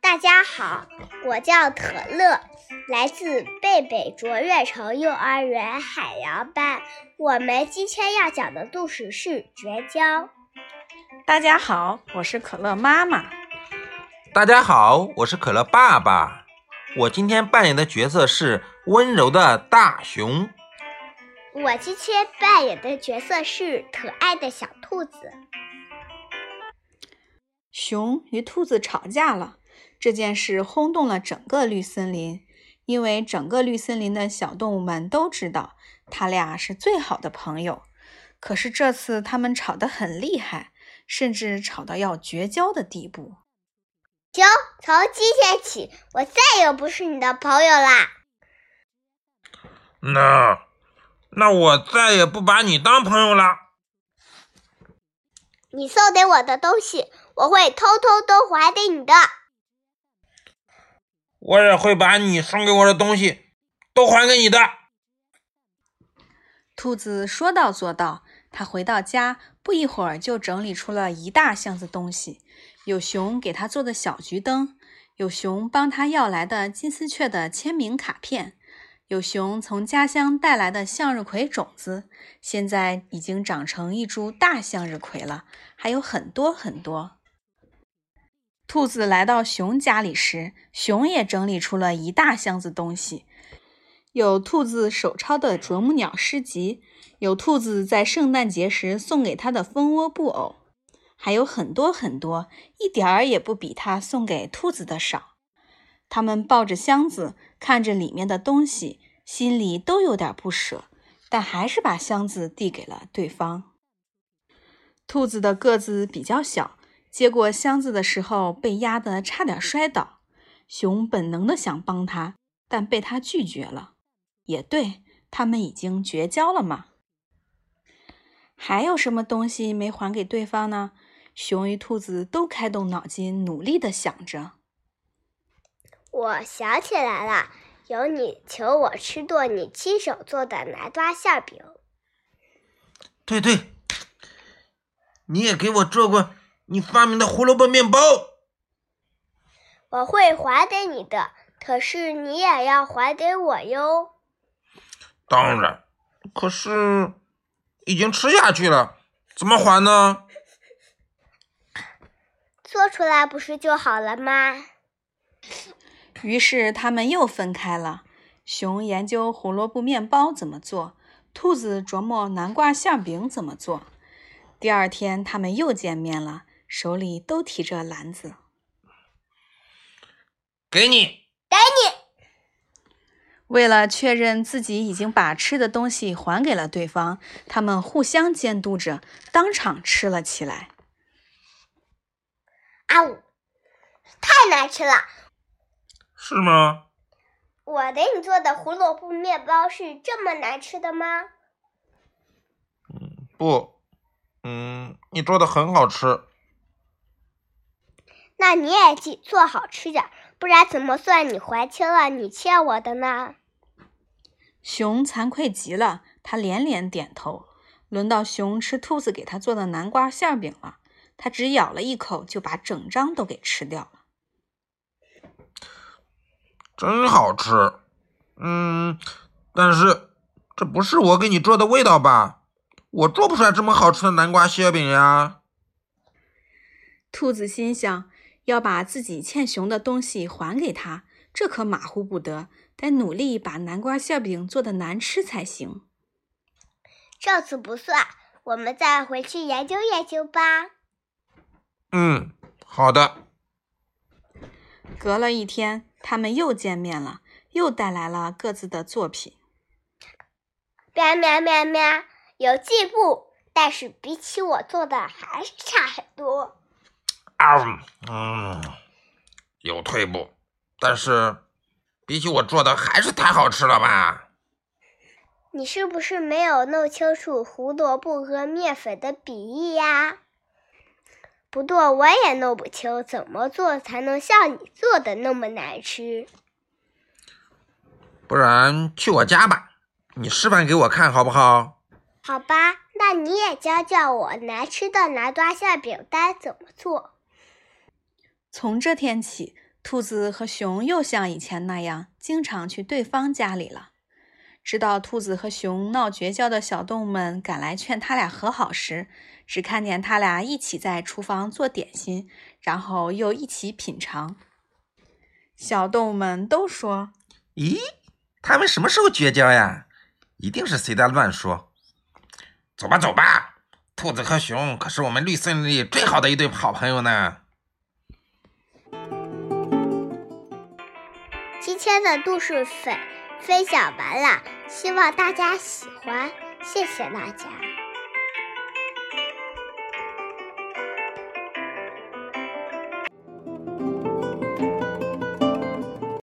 大家好，我叫可乐，来自贝贝卓越城幼儿园海洋班。我们今天要讲的故事是绝交。大家好，我是可乐妈妈。大家好，我是可乐爸爸。我今天扮演的角色是温柔的大熊。我今天扮演的角色是可爱的小兔子。熊与兔子吵架了，这件事轰动了整个绿森林，因为整个绿森林的小动物们都知道，他俩是最好的朋友。可是这次他们吵得很厉害，甚至吵到要绝交的地步。熊，从今天起，我再也不是你的朋友啦。那。那我再也不把你当朋友了。你送给我的东西，我会偷偷都还给你的。我也会把你送给我的东西都还给你的。兔子说到做到，他回到家不一会儿就整理出了一大箱子东西，有熊给他做的小桔灯，有熊帮他要来的金丝雀的签名卡片。有熊从家乡带来的向日葵种子，现在已经长成一株大向日葵了，还有很多很多。兔子来到熊家里时，熊也整理出了一大箱子东西，有兔子手抄的啄木鸟诗集，有兔子在圣诞节时送给他的蜂窝布偶，还有很多很多，一点儿也不比他送给兔子的少。他们抱着箱子，看着里面的东西，心里都有点不舍，但还是把箱子递给了对方。兔子的个子比较小，接过箱子的时候被压得差点摔倒。熊本能的想帮他，但被他拒绝了。也对，他们已经绝交了嘛。还有什么东西没还给对方呢？熊与兔子都开动脑筋，努力的想着。我想起来了，有你求我吃过你亲手做的南瓜馅饼。对对，你也给我做过你发明的胡萝卜面包。我会还给你的，可是你也要还给我哟。当然，可是已经吃下去了，怎么还呢？做出来不是就好了吗？于是他们又分开了。熊研究胡萝卜面包怎么做，兔子琢磨南瓜馅饼怎么做。第二天，他们又见面了，手里都提着篮子。给你，给你。为了确认自己已经把吃的东西还给了对方，他们互相监督着，当场吃了起来。啊呜，太难吃了！是吗？我给你做的胡萝卜面包是这么难吃的吗？嗯，不，嗯，你做的很好吃。那你也记做好吃点，不然怎么算你还清了你欠我的呢？熊惭愧极了，他连连点头。轮到熊吃兔子给他做的南瓜馅饼了，他只咬了一口就把整张都给吃掉了。真好吃，嗯，但是这不是我给你做的味道吧？我做不出来这么好吃的南瓜馅饼呀。兔子心想，要把自己欠熊的东西还给他，这可马虎不得，得努力把南瓜馅饼做的难吃才行。这次不算，我们再回去研究研究吧。嗯，好的。隔了一天。他们又见面了，又带来了各自的作品。喵喵喵喵，有进步，但是比起我做的还是差很多。啊，嗯，有退步，但是比起我做的还是太好吃了吧？你是不是没有弄清楚胡萝卜和面粉的比例呀？不过我也弄不清怎么做才能像你做的那么难吃。不然去我家吧，你示范给我看好不好？好吧，那你也教教我难吃的南瓜馅饼该怎么做。从这天起，兔子和熊又像以前那样，经常去对方家里了。直到兔子和熊闹绝交的小动物们赶来劝他俩和好时，只看见他俩一起在厨房做点心，然后又一起品尝。小动物们都说：“咦，他们什么时候绝交呀？一定是谁在乱说。”走吧，走吧，兔子和熊可是我们绿森林里最好的一对好朋友呢。天的故事分分享完了，希望大家喜欢，谢谢大家。